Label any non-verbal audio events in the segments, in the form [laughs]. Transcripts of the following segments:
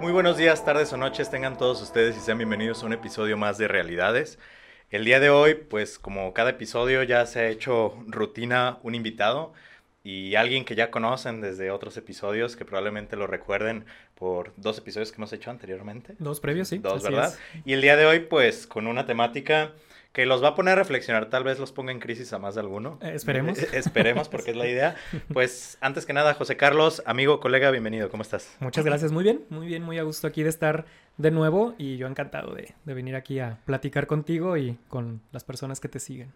Muy buenos días, tardes o noches tengan todos ustedes y sean bienvenidos a un episodio más de Realidades. El día de hoy, pues como cada episodio ya se ha hecho rutina un invitado y alguien que ya conocen desde otros episodios, que probablemente lo recuerden por dos episodios que hemos hecho anteriormente. Dos previos, sí. Dos, ¿verdad? Y el día de hoy, pues con una temática que los va a poner a reflexionar, tal vez los ponga en crisis a más de alguno. Eh, esperemos. Eh, [laughs] esperemos, porque es la idea. [laughs] Pues antes que nada, José Carlos, amigo, colega, bienvenido, ¿cómo estás? Muchas gracias, muy bien, muy bien, muy a gusto aquí de estar de nuevo y yo encantado de, de venir aquí a platicar contigo y con las personas que te siguen.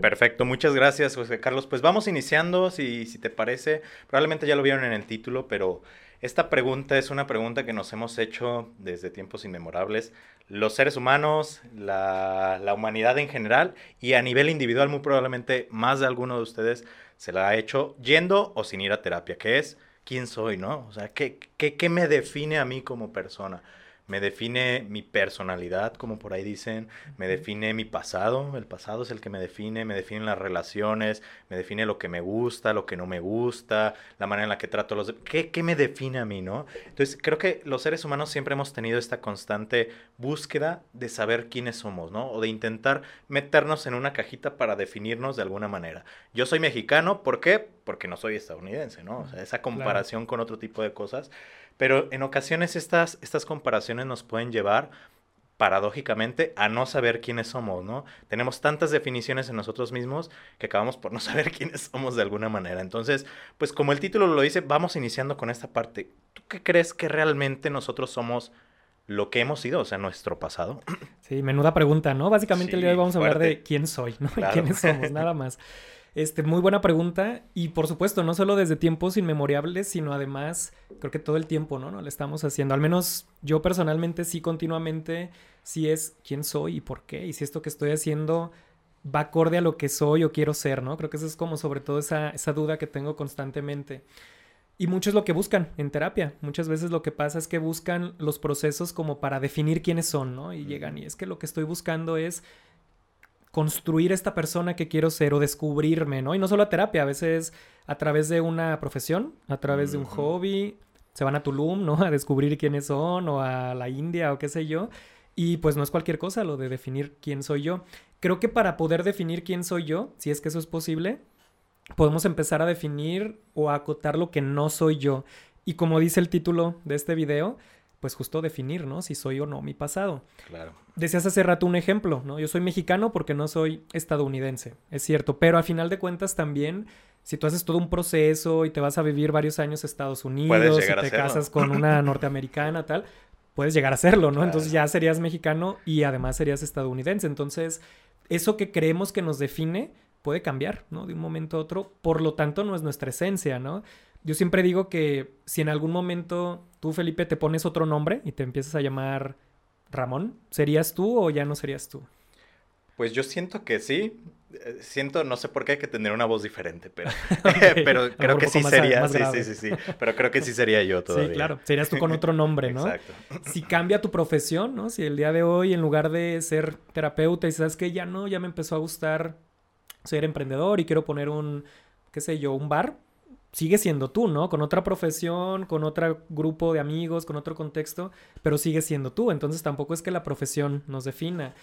Perfecto, muchas gracias, José Carlos. Pues vamos iniciando, si, si te parece. Probablemente ya lo vieron en el título, pero esta pregunta es una pregunta que nos hemos hecho desde tiempos inmemorables. Los seres humanos, la, la, humanidad en general y a nivel individual, muy probablemente más de alguno de ustedes se la ha hecho yendo o sin ir a terapia, que es quién soy, ¿no? O sea, ¿qué, qué, qué me define a mí como persona? Me define mi personalidad, como por ahí dicen, me define mi pasado, el pasado es el que me define, me define las relaciones, me define lo que me gusta, lo que no me gusta, la manera en la que trato a los... ¿Qué, ¿Qué me define a mí, no? Entonces, creo que los seres humanos siempre hemos tenido esta constante búsqueda de saber quiénes somos, ¿no? O de intentar meternos en una cajita para definirnos de alguna manera. Yo soy mexicano, ¿por qué? Porque no soy estadounidense, ¿no? O sea, esa comparación con otro tipo de cosas. Pero en ocasiones estas, estas comparaciones nos pueden llevar paradójicamente a no saber quiénes somos, ¿no? Tenemos tantas definiciones en nosotros mismos que acabamos por no saber [laughs] quiénes somos de alguna manera. Entonces, pues como el título lo dice, vamos iniciando con esta parte. ¿Tú qué crees que realmente nosotros somos lo que hemos sido, o sea, nuestro pasado? Sí, menuda pregunta, ¿no? Básicamente el día de hoy vamos a hablar de quién soy, ¿no? [laughs] quiénes somos, [laughs] nada más. Este, muy buena pregunta. Y por supuesto, no solo desde tiempos inmemorables, sino además, creo que todo el tiempo, ¿no? ¿no? Lo estamos haciendo. Al menos yo personalmente sí continuamente, sí es quién soy y por qué. Y si esto que estoy haciendo va acorde a lo que soy o quiero ser, ¿no? Creo que eso es como sobre todo esa, esa duda que tengo constantemente. Y mucho es lo que buscan en terapia. Muchas veces lo que pasa es que buscan los procesos como para definir quiénes son, ¿no? Y llegan y es que lo que estoy buscando es construir esta persona que quiero ser o descubrirme, ¿no? Y no solo a terapia, a veces a través de una profesión, a través de un hobby, se van a Tulum, ¿no? [laughs] A descubrir quiénes son o a la India o qué sé yo. Y pues no es cualquier cosa lo de definir quién soy yo. Creo que para poder definir quién soy yo, si es que eso es posible, podemos empezar a definir o a acotar lo que no soy yo. Y como dice el título de este video, pues justo definir, ¿no? Si soy o no mi pasado. Claro. Decías hace rato un ejemplo, ¿no? Yo soy mexicano porque no soy estadounidense, es cierto, pero a final de cuentas también, si tú haces todo un proceso y te vas a vivir varios años a Estados Unidos y te casas con una [laughs] norteamericana, tal, puedes llegar a serlo, ¿no? Entonces ya serías mexicano y además serías estadounidense. Entonces, eso que creemos que nos define puede cambiar, ¿no? De un momento a otro, por lo tanto no es nuestra esencia, ¿no? Yo siempre digo que si en algún momento tú, Felipe, te pones otro nombre y te empiezas a llamar Ramón, ¿serías tú o ya no serías tú? Pues yo siento que sí. Eh, siento, no sé por qué hay que tener una voz diferente, pero, [laughs] [laughs] pero creo que sí sería. Sí, sí, sí, sí. Pero creo que sí sería yo todavía. Sí, claro. Serías tú con otro nombre, ¿no? Exacto. Si cambia tu profesión, ¿no? Si el día de hoy, en lugar de ser terapeuta, y sabes que ya no, ya me empezó a gustar ser emprendedor y quiero poner un, qué sé yo, un bar, sigue siendo tú, ¿no? Con otra profesión, con otro grupo de amigos, con otro contexto, pero sigue siendo tú. Entonces tampoco es que la profesión nos defina.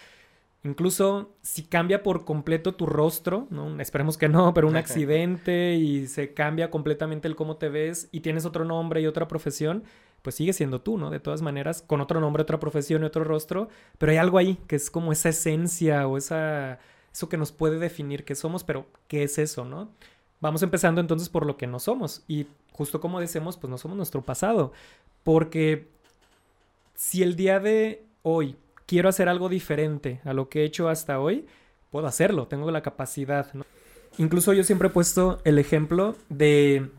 Incluso si cambia por completo tu rostro, ¿no? esperemos que no, pero un [laughs] accidente y se cambia completamente el cómo te ves y tienes otro nombre y otra profesión, pues sigue siendo tú, ¿no? De todas maneras, con otro nombre, otra profesión y otro rostro, pero hay algo ahí que es como esa esencia o esa, eso que nos puede definir qué somos, pero ¿qué es eso, no? Vamos empezando entonces por lo que no somos. Y justo como decimos, pues no somos nuestro pasado. Porque si el día de hoy quiero hacer algo diferente a lo que he hecho hasta hoy, puedo hacerlo, tengo la capacidad. Incluso yo siempre he puesto el ejemplo de,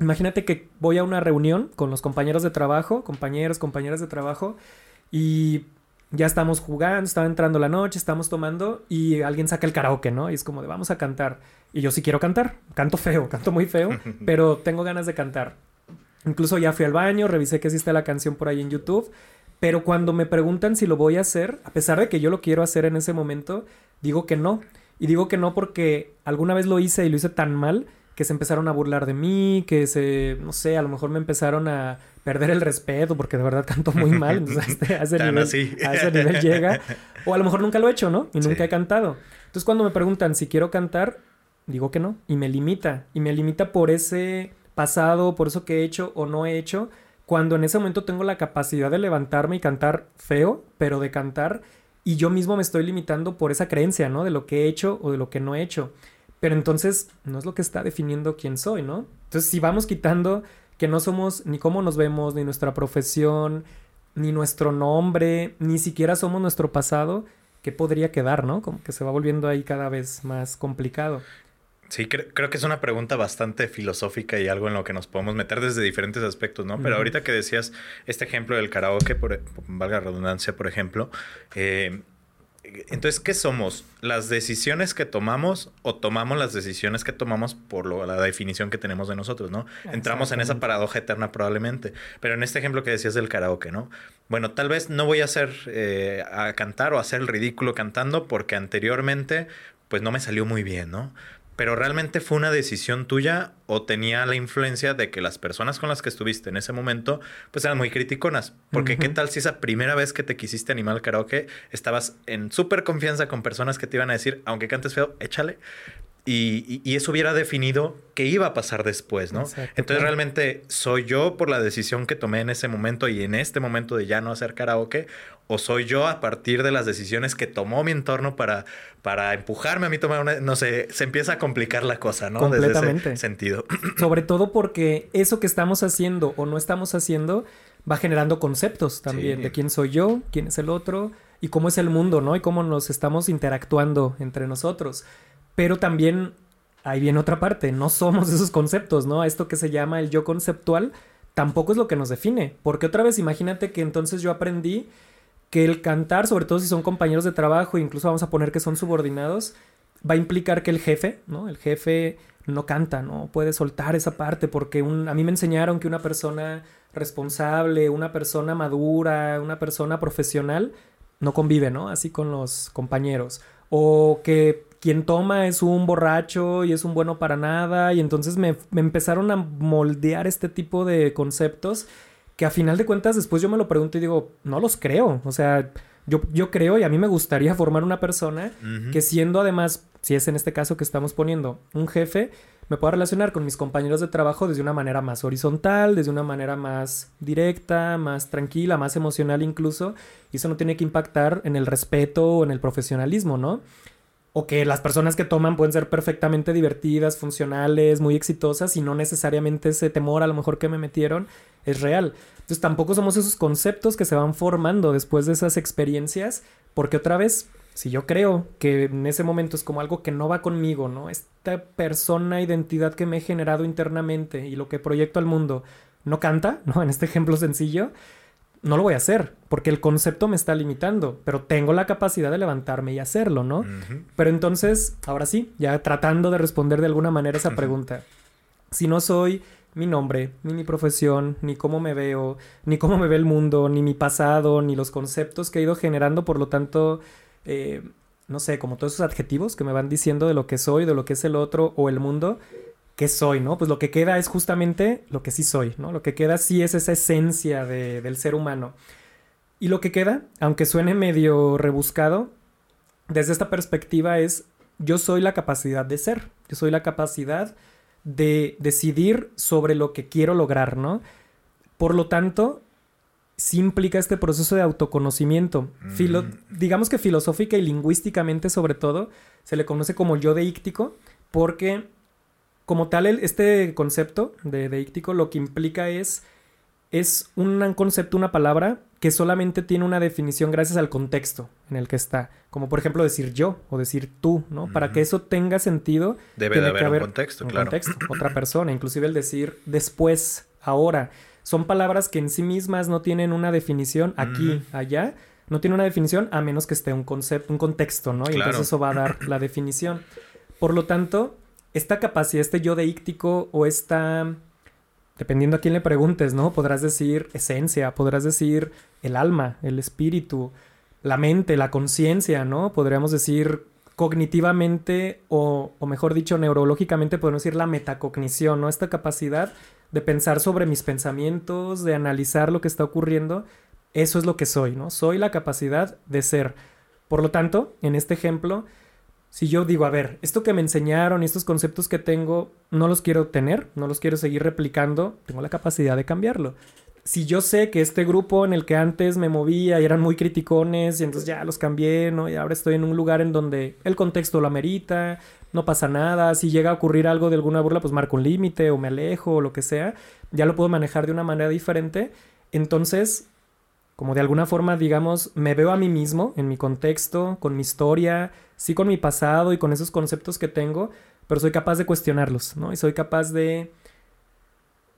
imagínate que voy a una reunión con los compañeros de trabajo, compañeros, compañeras de trabajo, y ya estamos jugando, está entrando la noche, estamos tomando y alguien saca el karaoke, ¿no? Y es como de vamos a cantar. Y yo sí quiero cantar, canto feo, canto muy feo, [laughs] pero tengo ganas de cantar. Incluso ya fui al baño, revisé que existe la canción por ahí en YouTube, pero cuando me preguntan si lo voy a hacer, a pesar de que yo lo quiero hacer en ese momento, digo que no. Y digo que no porque alguna vez lo hice y lo hice tan mal que se empezaron a burlar de mí, que se, no sé, a lo mejor me empezaron a perder el respeto porque de verdad canto muy mal, [laughs] entonces a, ese, nivel, llega. O a lo mejor nunca lo he hecho, ¿no? Y nunca he cantado. Entonces cuando me preguntan si quiero cantar, digo que no. Y me limita. Y me limita por ese pasado, por eso que he hecho o no he hecho, cuando en ese momento tengo la capacidad de levantarme y cantar feo, pero de cantar y yo mismo me estoy limitando por esa creencia, ¿no? De lo que he hecho o de lo que no he hecho. Pero entonces no es lo que está definiendo quién soy, ¿no? Entonces si vamos quitando que no somos ni cómo nos vemos, ni nuestra profesión, ni nuestro nombre, ni siquiera somos nuestro pasado, ¿qué podría quedar, no? Como que se va volviendo ahí cada vez más complicado. Sí, creo, que es una pregunta bastante filosófica y algo en lo que nos podemos meter desde diferentes aspectos, ¿no? Pero ahorita que decías este ejemplo del karaoke, por, valga redundancia, por ejemplo, eh, entonces, ¿qué somos? ¿Las decisiones que tomamos o tomamos las decisiones que tomamos por la definición que tenemos de nosotros, ¿no? Entramos en esa paradoja eterna probablemente. Pero en este ejemplo que decías del karaoke, ¿no? Bueno, tal vez no voy a hacer, eh, a cantar o hacer el ridículo cantando porque anteriormente, pues no me salió muy bien, ¿no? Pero realmente fue una decisión tuya o tenía la influencia de que las personas con las que estuviste en ese momento pues eran muy criticonas. Porque qué tal si esa primera vez que te quisiste animar al karaoke estabas en súper confianza con personas que te iban a decir, aunque cantes feo, échale. Y, eso hubiera definido qué iba a pasar después, ¿no? Entonces realmente soy yo por la decisión que tomé en ese momento y en este momento de ya no hacer karaoke o soy yo a partir de las decisiones que tomó mi entorno para, para empujarme a mí tomar una, no sé, se empieza a complicar la cosa, ¿no? Completamente. Desde ese sentido. [clears throat] Sobre todo porque eso que estamos haciendo o no estamos haciendo va generando conceptos también de quién soy yo, quién es el otro y cómo es el mundo, ¿no? Y cómo nos estamos interactuando entre nosotros. Pero también ahí viene otra parte, no somos esos conceptos, ¿no? Esto que se llama el yo conceptual tampoco es lo que nos define, porque otra vez imagínate que entonces yo aprendí que el cantar, sobre todo si son compañeros de trabajo, incluso vamos a poner que son subordinados, va a implicar que el jefe, ¿no? El jefe no canta, no puede soltar esa parte porque un, a mí me enseñaron que una persona responsable, una persona madura, una persona profesional no convive, ¿no? Así con los compañeros. O que quien toma es un borracho y es un bueno para nada. Y entonces me, empezaron a moldear este tipo de conceptos que a final de cuentas después yo me lo pregunto y digo, no los creo. O sea, yo, yo creo y a mí me gustaría formar una persona que siendo además, si es en este caso que estamos poniendo, un jefe, me pueda relacionar con mis compañeros de trabajo desde una manera más horizontal, desde una manera más directa, más tranquila, más emocional incluso. Y eso no tiene que impactar en el respeto o en el profesionalismo, ¿no? o que las personas que toman pueden ser perfectamente divertidas, funcionales, muy exitosas y no necesariamente ese temor a lo mejor que me metieron es real. Entonces tampoco somos esos conceptos que se van formando después de esas experiencias, porque otra vez, si yo creo que en ese momento es como algo que no va conmigo, ¿no? Esta persona, identidad que me he generado internamente y lo que proyecto al mundo no canta, [laughs] ¿no? En este ejemplo sencillo, no lo voy a hacer porque el concepto me está limitando, pero tengo la capacidad de levantarme y hacerlo, ¿no? Pero entonces, ahora sí, ya tratando de responder de alguna manera esa pregunta. Si no soy mi nombre, ni mi profesión, ni cómo me veo, ni cómo me ve el mundo, ni mi pasado, ni los conceptos que he ido generando, por lo tanto, eh, no sé, como todos esos adjetivos que me van diciendo de lo que soy, de lo que es el otro o el mundo, qué soy, ¿no? Pues lo que queda es justamente lo que sí soy, ¿no? Lo que queda sí es esa esencia del ser humano. Y lo que queda, aunque suene medio rebuscado, desde esta perspectiva es yo soy la capacidad de ser, yo soy la capacidad de decidir sobre lo que quiero lograr, ¿no? Por lo tanto, sí implica este proceso de autoconocimiento. Mm. digamos que filosófica y lingüísticamente sobre todo, se le conoce como yo deíctico, porque como tal, este concepto de deíctico lo que implica es, es un concepto, una palabra que solamente tiene una definición gracias al contexto en el que está. Como por ejemplo decir yo o decir tú, ¿no? Para que eso tenga sentido. Debe de haber, un contexto, claro. Contexto, otra [laughs] persona, inclusive el decir después, ahora. Son palabras que en sí mismas no tienen una definición aquí, allá. No tiene una definición a menos que esté un concepto, un contexto, ¿no? Y entonces eso va a dar la definición. Por lo tanto, esta capacidad, este yo deíctico o esta, dependiendo a quién le preguntes, ¿no? Podrás decir esencia, podrás decir el alma, el espíritu, la mente, la conciencia, ¿no? Podríamos decir cognitivamente o, o, mejor dicho neurológicamente podemos decir la metacognición, ¿no? Esta capacidad de pensar sobre mis pensamientos, de analizar lo que está ocurriendo, eso es lo que soy, ¿no? Soy la capacidad de ser. Por lo tanto, en este ejemplo, si yo digo, a ver, esto que me enseñaron, estos conceptos que tengo, no los quiero tener, no los quiero seguir replicando, tengo la capacidad de cambiarlo si yo sé que este grupo en el que antes me movía y eran muy criticones y entonces ya los cambié, ¿no? Y ahora estoy en un lugar en donde el contexto lo amerita, no pasa nada, si llega a ocurrir algo de alguna burla, pues marco un límite o me alejo o lo que sea, ya lo puedo manejar de una manera diferente. Entonces, como de alguna forma, digamos, me veo a mí mismo en mi contexto, con mi historia, sí con mi pasado y con esos conceptos que tengo, pero soy capaz de cuestionarlos, ¿no? Y soy capaz de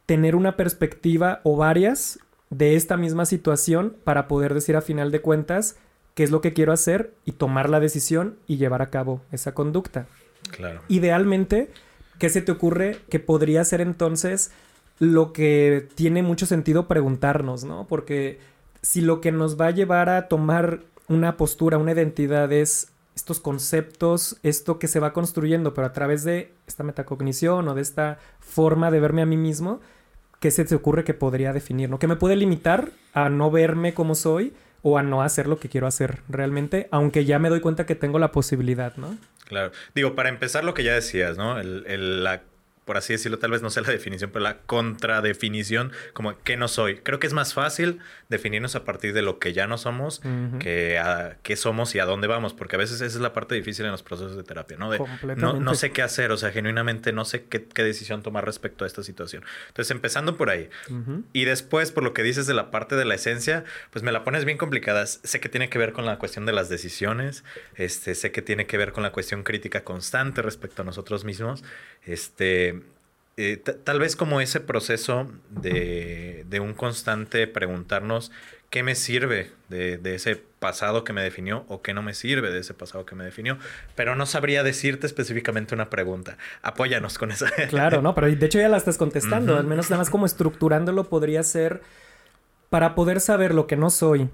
tener una perspectiva o varias de esta misma situación para poder decir a final de cuentas qué es lo que quiero hacer y tomar la decisión y llevar a cabo esa conducta. Claro. Idealmente, ¿qué se te ocurre que podría ser entonces lo que tiene mucho sentido preguntarnos, ¿no? Porque si lo que nos va a llevar a tomar una postura, una identidad es estos conceptos, esto que se va construyendo, pero a través de esta metacognición o de esta forma de verme a mí mismo, ¿qué se te ocurre que podría definir? ¿no? Que me puede limitar a no verme como soy o a no hacer lo que quiero hacer realmente, aunque ya me doy cuenta que tengo la posibilidad, ¿no? Claro. Digo, para empezar lo que ya decías, ¿no? El, la por así decirlo, tal vez no sea la definición, pero la contradefinición, como que no soy. Creo que es más fácil definirnos a partir de lo que ya no somos que a qué somos y a dónde vamos, porque a veces esa es la parte difícil en los procesos de terapia, ¿no? De, no, no, sé qué hacer, o sea, genuinamente no sé qué, decisión tomar respecto a esta situación. Entonces, empezando por ahí. Y después, por lo que dices de la parte de la esencia, pues me la pones bien complicada. Sé que tiene que ver con la cuestión de las decisiones, este, sé que tiene que ver con la cuestión crítica constante respecto a nosotros mismos. Este, eh, tal vez como ese proceso de, de, un constante preguntarnos qué me sirve de, de, ese pasado que me definió o qué no me sirve de ese pasado que me definió, pero no sabría decirte específicamente una pregunta. Apóyanos con esa. Claro, no, pero de hecho ya la estás contestando, al menos nada más como estructurándolo podría ser para poder saber lo que no soy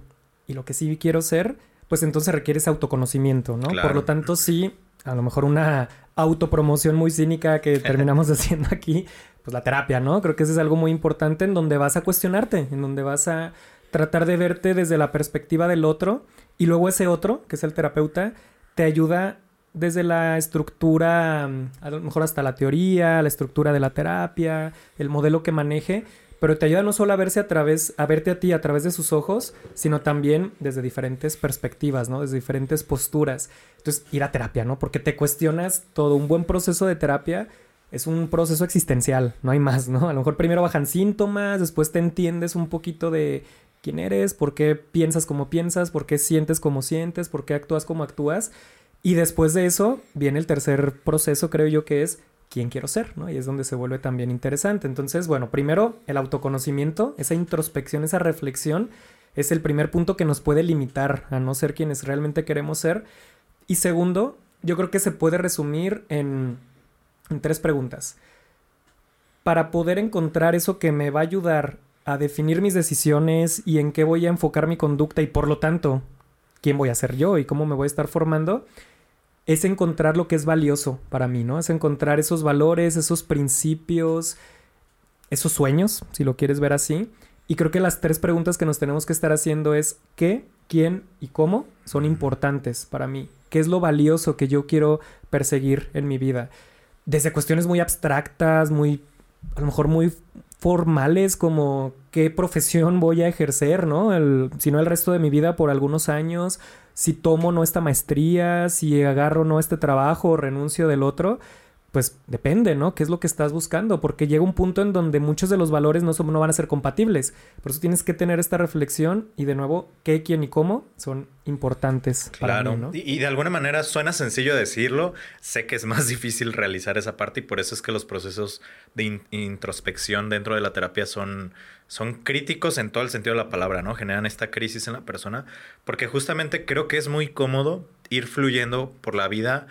y lo que sí quiero ser, pues entonces requiere ese autoconocimiento, ¿no? Por lo tanto, sí, a lo mejor una autopromoción muy cínica que [laughs] terminamos [laughs] haciendo aquí, pues la terapia, ¿no? Creo que eso es algo muy importante en donde vas a cuestionarte, en donde vas a tratar de verte desde la perspectiva del otro y luego ese otro, que es el terapeuta, te ayuda desde la estructura, a lo mejor hasta la teoría, la estructura de la terapia, el modelo que maneje, pero te ayuda no solo a verse a través, a verte a ti a través de sus ojos, sino también desde diferentes perspectivas, ¿no? Desde diferentes posturas. Entonces, ir a terapia, ¿no? Porque te cuestionas todo. Un buen proceso de terapia es un proceso existencial, no hay más, ¿no? A lo mejor primero bajan síntomas, después te entiendes un poquito de quién eres, por qué piensas como piensas, por qué sientes como sientes, por qué actúas como actúas. Y después de eso viene el tercer proceso, creo yo, que es quién quiero ser, ¿no? Y es donde se vuelve también interesante. Entonces, bueno, primero el autoconocimiento, esa introspección, esa reflexión, es el primer punto que nos puede limitar a no ser quienes realmente queremos ser. Y segundo, yo creo que se puede resumir en, en tres preguntas. Para poder encontrar eso que me va a ayudar a definir mis decisiones y en qué voy a enfocar mi conducta y por lo tanto, quién voy a ser yo y cómo me voy a estar formando, es encontrar lo que es valioso para mí, ¿no? Es encontrar esos valores, esos principios, esos sueños, si lo quieres ver así. Y creo que las tres preguntas que nos tenemos que estar haciendo es qué, quién y cómo son importantes para mí. ¿Qué es lo valioso que yo quiero perseguir en mi vida? Desde cuestiones muy abstractas, muy, a lo mejor muy formales como qué profesión voy a ejercer, ¿no? El, si no el resto de mi vida por algunos años, si tomo no esta maestría, si agarro no este trabajo o renuncio del otro, pues depende, ¿no? ¿Qué es lo que estás buscando? Porque llega un punto en donde muchos de los valores no, son, no van a ser compatibles. Por eso tienes que tener esta reflexión y de nuevo, qué, quién y cómo son importantes. Claro, ¿no? y, de alguna manera suena sencillo decirlo, sé que es más [laughs] difícil realizar esa parte y por eso es que los procesos de introspección dentro de la terapia son, son críticos en todo el sentido de la palabra, ¿no? Generan esta crisis en la persona porque justamente creo que es muy cómodo ir fluyendo por la vida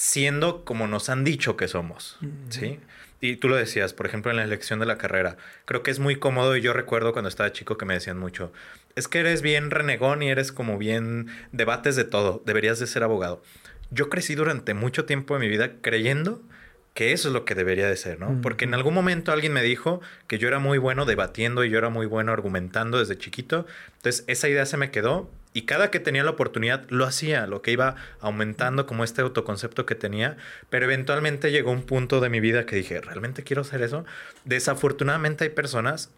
siendo como nos han dicho que somos, ¿sí? Y tú lo decías, por ejemplo, en la elección de la carrera. Creo que es muy cómodo y yo recuerdo cuando estaba chico que me decían mucho, es que eres bien renegón y eres como bien debates de todo, deberías de ser abogado. Yo crecí durante mucho tiempo de mi vida creyendo que eso es lo que debería de ser, ¿no? Porque en algún momento alguien me dijo que yo era muy bueno debatiendo y yo era muy bueno argumentando desde chiquito. Entonces esa idea se me quedó y cada que tenía la oportunidad lo hacía, lo que iba aumentando como este autoconcepto que tenía, pero eventualmente llegó un punto de mi vida que dije, ¿realmente quiero hacer eso? Desafortunadamente hay personas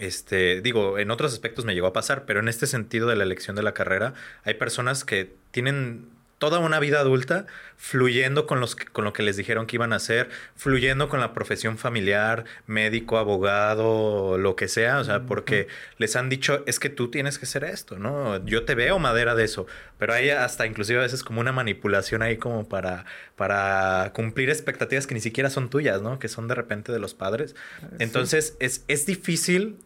este, digo, en otros aspectos me llegó a pasar, pero en este sentido de la elección de la carrera, hay personas que tienen toda una vida adulta fluyendo con, los, con lo que les dijeron que iban a hacer, fluyendo con la profesión familiar, médico, abogado, lo que sea, o sea, porque les han dicho, es que tú tienes que ser esto, ¿no? Yo te veo madera de eso, pero hay hasta inclusive a veces como una manipulación ahí como para, para cumplir expectativas que ni siquiera son tuyas, ¿no? Que son de repente de los padres. Eh, Entonces, es, es difícil,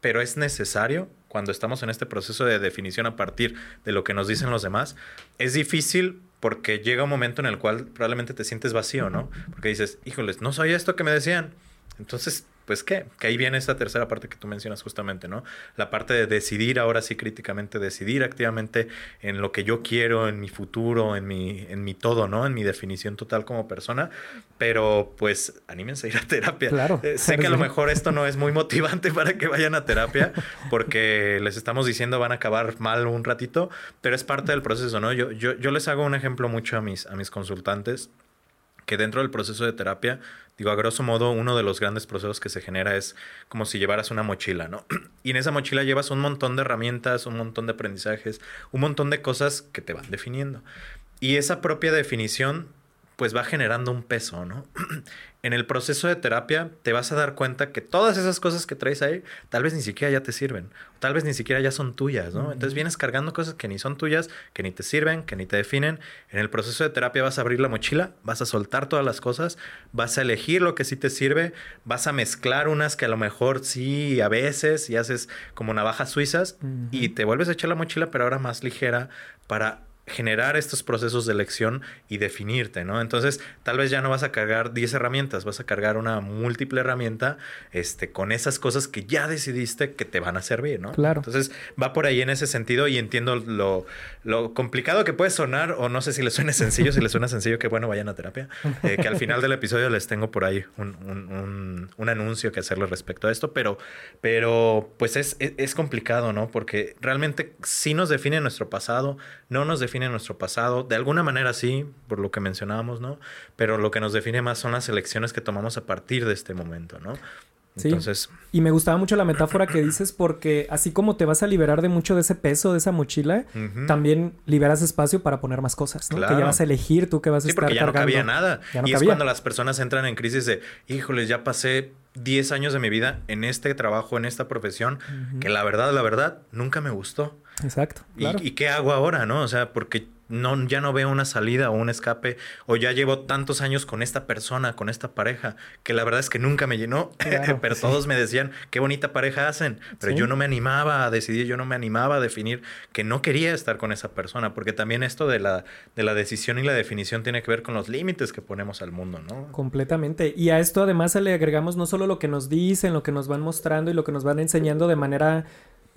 pero es necesario cuando estamos en este proceso de definición a partir de lo que nos dicen los demás, es difícil porque llega un momento en el cual probablemente te sientes vacío, ¿no? Porque dices, híjoles, no soy esto que me decían. Entonces, pues qué, que ahí viene esta tercera parte que tú mencionas justamente, ¿no? La parte de decidir ahora sí críticamente, decidir activamente en lo que yo quiero, en mi futuro, en mi, en mi todo, ¿no? En mi definición total como persona. Pero pues anímense a ir a terapia. Claro. Eh, sé que a lo [laughs] mejor esto no es muy motivante para que vayan a terapia, porque les estamos diciendo van a acabar mal un ratito, pero es parte del proceso, ¿no? Yo, yo, yo les hago un ejemplo mucho a mis, a mis consultantes que dentro del proceso de terapia, digo, a grosso modo, uno de los grandes procesos que se genera es como si llevaras una mochila, ¿no? [clears throat] Y en esa mochila llevas un montón de herramientas, un montón de aprendizajes, un montón de cosas que te van definiendo. Y esa propia definición pues va generando un peso, ¿no? [clears throat] en el proceso de terapia te vas a dar cuenta que todas esas cosas que traes ahí tal vez ni siquiera ya te sirven, tal vez ni siquiera ya son tuyas, ¿no? Entonces vienes cargando cosas que ni son tuyas, que ni te sirven, que ni te definen. En el proceso de terapia vas a abrir la mochila, vas a soltar todas las cosas, vas a elegir lo que sí te sirve, vas a mezclar unas que a lo mejor sí a veces y haces como navajas suizas y te vuelves a echar la mochila pero ahora más ligera para generar estos procesos de elección y definirte, ¿no? Entonces, tal vez ya no vas a cargar 10 herramientas, vas a cargar una múltiple herramienta este, con esas cosas que ya decidiste que te van a servir, ¿no? Claro. Entonces, va por ahí en ese sentido y entiendo lo, lo complicado que puede sonar, o no sé si les suene sencillo, si les suena sencillo, que bueno, vayan a terapia, eh, que al final del episodio les tengo por ahí un, un, un, anuncio que hacerles respecto a esto, pero, pero pues es, es, es complicado, ¿no? Porque realmente sí nos define nuestro pasado, no nos define define nuestro pasado, de alguna manera sí, por lo que mencionábamos, ¿no? Pero lo que nos define más son las elecciones que tomamos a partir de este momento, ¿no? Entonces... Y me gustaba mucho la metáfora que dices porque así como te vas a liberar de mucho de ese peso, de esa mochila, también liberas espacio para poner más cosas, ¿no? Que ya vas a elegir tú que vas a sí, porque ya no cabía nada. y es cuando las personas entran en crisis de, híjoles, ya pasé 10 años de mi vida en este trabajo, en esta profesión, que la verdad, la verdad, nunca me gustó. Exacto. ¿Y, qué hago ahora, no? O sea, porque no, ya no veo una salida o un escape, o ya llevo tantos años con esta persona, con esta pareja, que la verdad es que nunca me llenó, [laughs] pero todos me decían, qué bonita pareja hacen, pero yo no me animaba a decidir, yo no me animaba a definir que no quería estar con esa persona, porque también esto de la, de la decisión y la definición tiene que ver con los límites que ponemos al mundo, ¿no? Completamente. Y a esto además le agregamos no solo lo que nos dicen, lo que nos van mostrando y lo que nos van enseñando de manera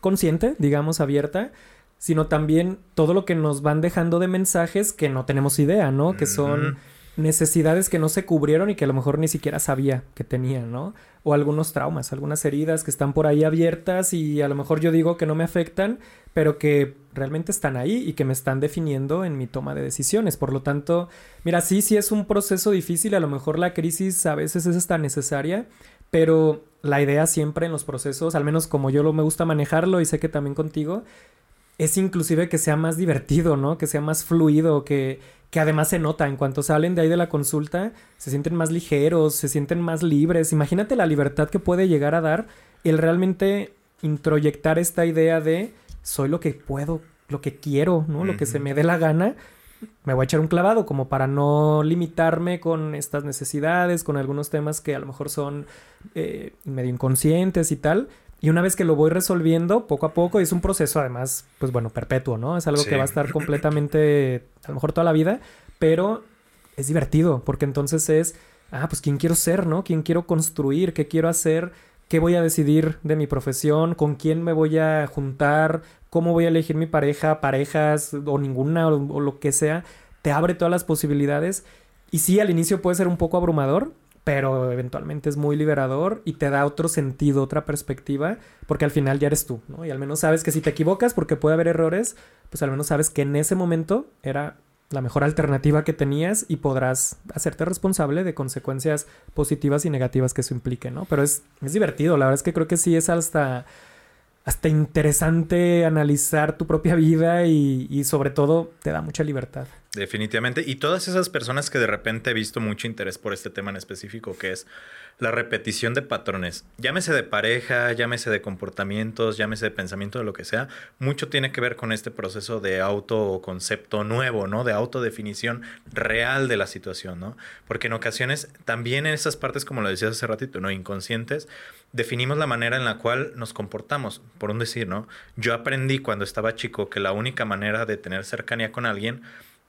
consciente, digamos, abierta, sino también todo lo que nos van dejando de mensajes que no tenemos idea, ¿no? Que son necesidades que no se cubrieron y que a lo mejor ni siquiera sabía que tenía, ¿no? O algunos traumas, algunas heridas que están por ahí abiertas y a lo mejor yo digo que no me afectan, pero que realmente están ahí y que me están definiendo en mi toma de decisiones. Por lo tanto, mira, sí, sí es un proceso difícil, a lo mejor la crisis a veces es hasta necesaria, pero la idea siempre en los procesos, al menos como yo lo me gusta manejarlo y sé que también contigo, es inclusive que sea más divertido, ¿no? Que sea más fluido, que, que además se nota, en cuanto salen de ahí de la consulta, se sienten más ligeros, se sienten más libres. Imagínate la libertad que puede llegar a dar el realmente introyectar esta idea de soy lo que puedo, lo que quiero, ¿no? Lo que se me dé la gana me voy a echar un clavado como para no limitarme con estas necesidades, con algunos temas que a lo mejor son eh, medio inconscientes y tal. Y una vez que lo voy resolviendo poco a poco, y es un proceso además, pues bueno, perpetuo, ¿no? Es algo que va a estar completamente, a lo mejor toda la vida, pero es divertido, porque entonces es, ah, pues quién quiero ser, ¿no? ¿Quién quiero construir? ¿Qué quiero hacer? ¿Qué voy a decidir de mi profesión? ¿Con quién me voy a juntar? ¿Cómo voy a elegir mi pareja? ¿Parejas? O ninguna, o, lo que sea. Te abre todas las posibilidades. Y sí, al inicio puede ser un poco abrumador, pero eventualmente es muy liberador y te da otro sentido, otra perspectiva, porque al final ya eres tú, ¿no? Y al menos sabes que si te equivocas, porque puede haber errores, pues al menos sabes que en ese momento era la mejor alternativa que tenías y podrás hacerte responsable de consecuencias positivas y negativas que eso implique, ¿no? Pero es, es divertido, la verdad es que creo que sí es hasta hasta interesante analizar tu propia vida y, y, sobre todo te da mucha libertad. Definitivamente. Y todas esas personas que de repente he visto mucho interés por este tema en específico, que es la repetición de patrones, llámese de pareja, llámese de comportamientos, llámese de pensamiento, de lo que sea, mucho tiene que ver con este proceso de autoconcepto nuevo, ¿no? De autodefinición real de la situación, ¿no? Porque en ocasiones también en esas partes, como lo decías hace ratito, ¿no? Inconscientes, definimos la manera en la cual nos comportamos, por un decir, ¿no? Yo aprendí cuando estaba chico que la única manera de tener cercanía con alguien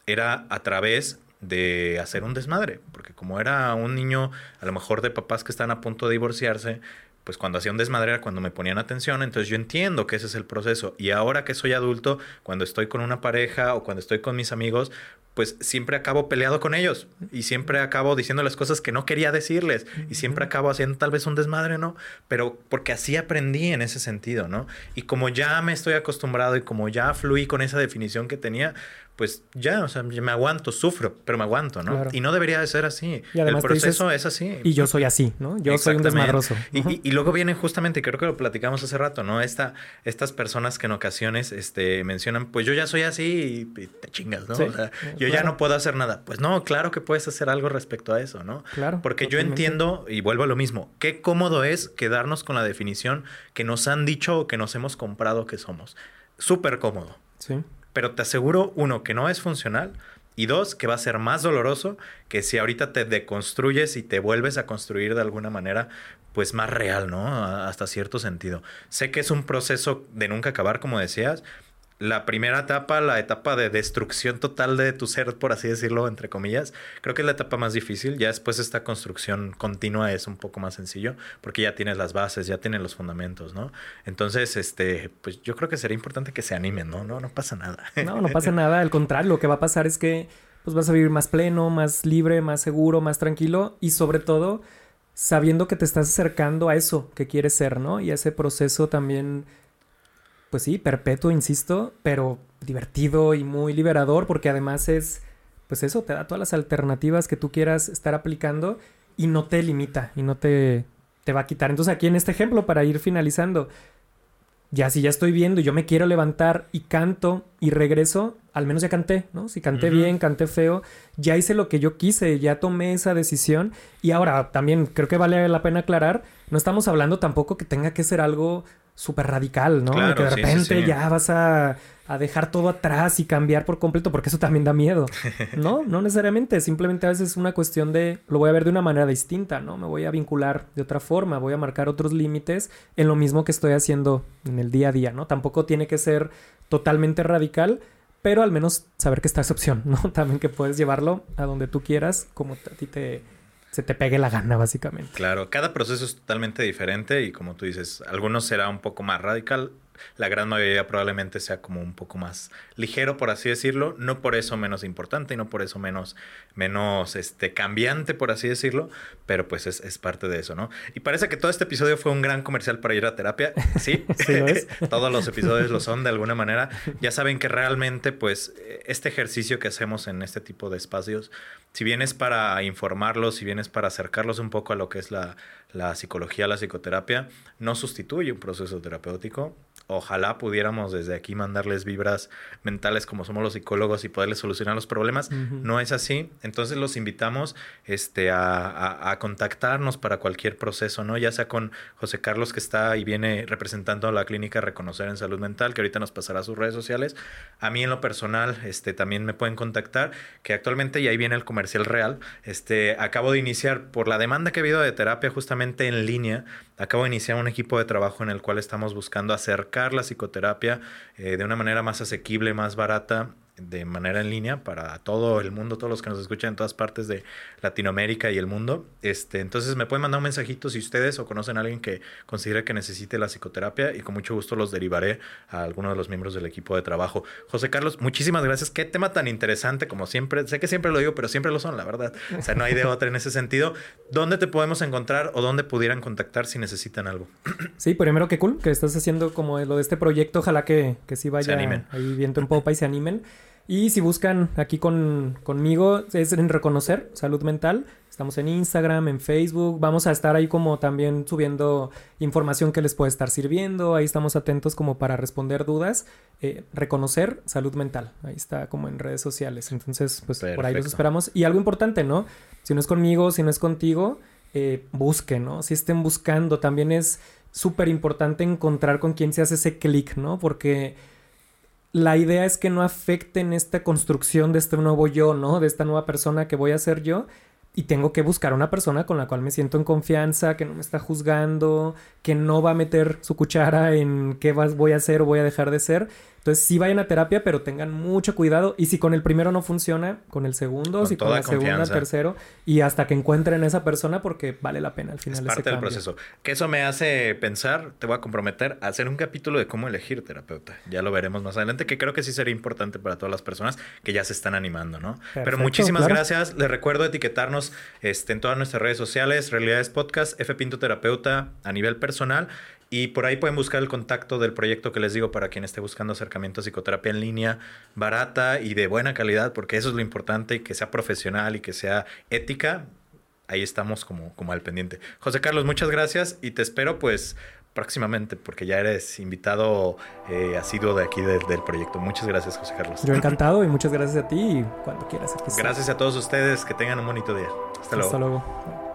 era a través de hacer un desmadre, porque como era un niño a lo mejor de papás que están a punto de divorciarse, pues cuando hacía un desmadre era cuando me ponían atención, entonces yo entiendo que ese es el proceso. Y ahora que soy adulto, cuando estoy con una pareja o cuando estoy con mis amigos, pues siempre acabo peleado con ellos y siempre acabo diciéndoles cosas que no quería decirles y siempre acabo haciendo tal vez un desmadre, ¿no? Pero porque así aprendí en ese sentido, ¿no? Y como ya me estoy acostumbrado y como ya fluí con esa definición que tenía, pues ya, o sea, me aguanto, sufro, pero me aguanto, ¿no? Y no debería de ser así. el proceso es así. Y yo soy así, ¿no? Yo soy un desmadroso. Y, luego viene justamente, creo que lo platicamos hace rato, ¿no? Esta, estas personas que en ocasiones este, mencionan, pues yo ya soy así y, te chingas, ¿no? o sea, yo ya no puedo hacer nada. Pues no, claro que puedes hacer algo respecto a eso, ¿no? Claro. Porque yo entiendo, y vuelvo a lo mismo, qué cómodo es quedarnos con la definición que nos han dicho o que nos hemos comprado que somos. Súper cómodo. Sí pero te aseguro, uno, que no es funcional y dos, que va a ser más doloroso que si ahorita te deconstruyes y te vuelves a construir de alguna manera, pues más real, ¿no? Hasta cierto sentido. Sé que es un proceso de nunca acabar, como decías, la primera etapa, la etapa de destrucción total de tu ser, por así decirlo, entre comillas, creo que es la etapa más difícil. Ya después esta construcción continua es un poco más sencillo, porque ya tienes las bases, ya tienes los fundamentos, ¿no? Entonces, este, pues yo creo que sería importante que se animen, ¿no? No, no pasa nada. No, no pasa nada. Al contrario, lo que va a pasar es que pues vas a vivir más pleno, más libre, más seguro, más tranquilo y sobre todo sabiendo que te estás acercando a eso que quieres ser, ¿no? Y a ese proceso también pues sí, perpetuo, insisto, pero divertido y muy liberador porque además es, pues eso, te da todas las alternativas que tú quieras estar aplicando y no te limita y no te, te va a quitar. Entonces aquí en este ejemplo, para ir finalizando, ya si ya estoy viendo y yo me quiero levantar y canto y regreso, al menos ya canté, ¿no? Si canté bien, canté feo, ya hice lo que yo quise, ya tomé esa decisión y ahora también creo que vale la pena aclarar, no estamos hablando tampoco que tenga que ser algo súper radical, ¿no? que de repente ya vas a, a, dejar todo atrás y cambiar por completo, porque eso también da miedo. [laughs] No, no necesariamente, simplemente a veces es una cuestión de, lo voy a ver de una manera distinta, ¿no? Me voy a vincular de otra forma, voy a marcar otros límites en lo mismo que estoy haciendo en el día a día, ¿no? Tampoco tiene que ser totalmente radical, pero al menos saber que está esa opción, ¿no? [laughs] También que puedes llevarlo a donde tú quieras, como a ti te se te pegue la gana, básicamente. Claro, cada proceso es totalmente diferente y como tú dices, algunos será un poco más radical, la gran mayoría probablemente sea como un poco más ligero, por así decirlo, no por eso menos importante y no por eso menos, menos este, cambiante, por así decirlo, pero pues es, es parte de eso, ¿no? Y parece que todo este episodio fue un gran comercial para ir a terapia, ¿sí? [laughs] [laughs] sí es. Todos los episodios lo son de alguna manera. [laughs] Ya saben que realmente pues este ejercicio que hacemos en este tipo de espacios, si bien es para informarlos, si bien es para acercarlos un poco a lo que es la, la psicología, la psicoterapia, no sustituye un proceso terapéutico, ojalá pudiéramos desde aquí mandarles vibras mentales como somos los psicólogos y poderles solucionar los problemas. No es así. Entonces los invitamos este, a, a, contactarnos para cualquier proceso, ¿no? Ya sea con José Carlos que está y viene representando a la clínica Reconocer en Salud Mental, que ahorita nos pasará a sus redes sociales. A mí en lo personal este, también me pueden contactar, que actualmente, y ahí viene el comercial real, este, acabo de iniciar por la demanda que ha habido de terapia justamente en línea, acabo de iniciar un equipo de trabajo en el cual estamos buscando acercar la psicoterapia eh, de una manera más asequible, más barata de manera en línea para todo el mundo, todos los que nos escuchan en todas partes de Latinoamérica y el mundo. Este, entonces me pueden mandar un mensajito si ustedes o conocen a alguien que considere que necesite la psicoterapia y con mucho gusto los derivaré a alguno de los miembros del equipo de trabajo. José Carlos, muchísimas gracias. Qué tema tan interesante como siempre. Sé que siempre lo digo, pero siempre lo son, la verdad. O sea, no hay de [laughs] otra en ese sentido. ¿Dónde te podemos encontrar o dónde pudieran contactar si necesitan algo? [clears throat] Sí, primero que cool que estás haciendo como lo de este proyecto. Ojalá que, que sí vaya ahí viento en [laughs] popa y se animen. Y si buscan aquí con, conmigo, es en Reconocer Salud Mental. Estamos en Instagram, en Facebook. Vamos a estar ahí como también subiendo información que les puede estar sirviendo. Ahí estamos atentos como para responder dudas. Eh, reconocer Salud Mental. Ahí está como en redes sociales. Entonces, pues por ahí los esperamos. Y algo importante, ¿no? Si no es conmigo, si no es contigo, eh, busquen, ¿no? Si estén buscando, también es súper importante encontrar con quién se hace ese clic, ¿no? Porque la idea es que no afecten esta construcción de este nuevo yo, ¿no? De esta nueva persona que voy a ser yo. Y tengo que buscar una persona con la cual me siento en confianza, que no me está juzgando, que no va a meter su cuchara en qué voy a hacer o voy a dejar de ser. Entonces sí vayan a terapia, pero tengan mucho cuidado. Y si con el primero no funciona, con el segundo, si con la segunda, tercero, y hasta que encuentren esa persona porque vale la pena al final. Es parte del proceso. Que eso me hace pensar, te voy a comprometer a hacer un capítulo de cómo elegir terapeuta. Ya lo veremos más adelante, que creo que sí sería importante para todas las personas que ya se están animando, ¿no? pero muchísimas gracias. Les recuerdo etiquetarnos este, en todas nuestras redes sociales, Realidades Podcast, F Pinto Terapeuta a nivel personal. Y por ahí pueden buscar el contacto del proyecto que les digo para quien esté buscando acercamiento a psicoterapia en línea, barata y de buena calidad, porque eso es lo importante, y que sea profesional y que sea ética. Ahí estamos como, como al pendiente. José Carlos, muchas gracias y te espero pues próximamente, porque ya eres invitado eh, asiduo de aquí del proyecto. Muchas gracias, José Carlos. Yo encantado y muchas gracias a ti y cuando quieras. Gracias a todos ustedes, que tengan un bonito día. Hasta luego. Hasta luego.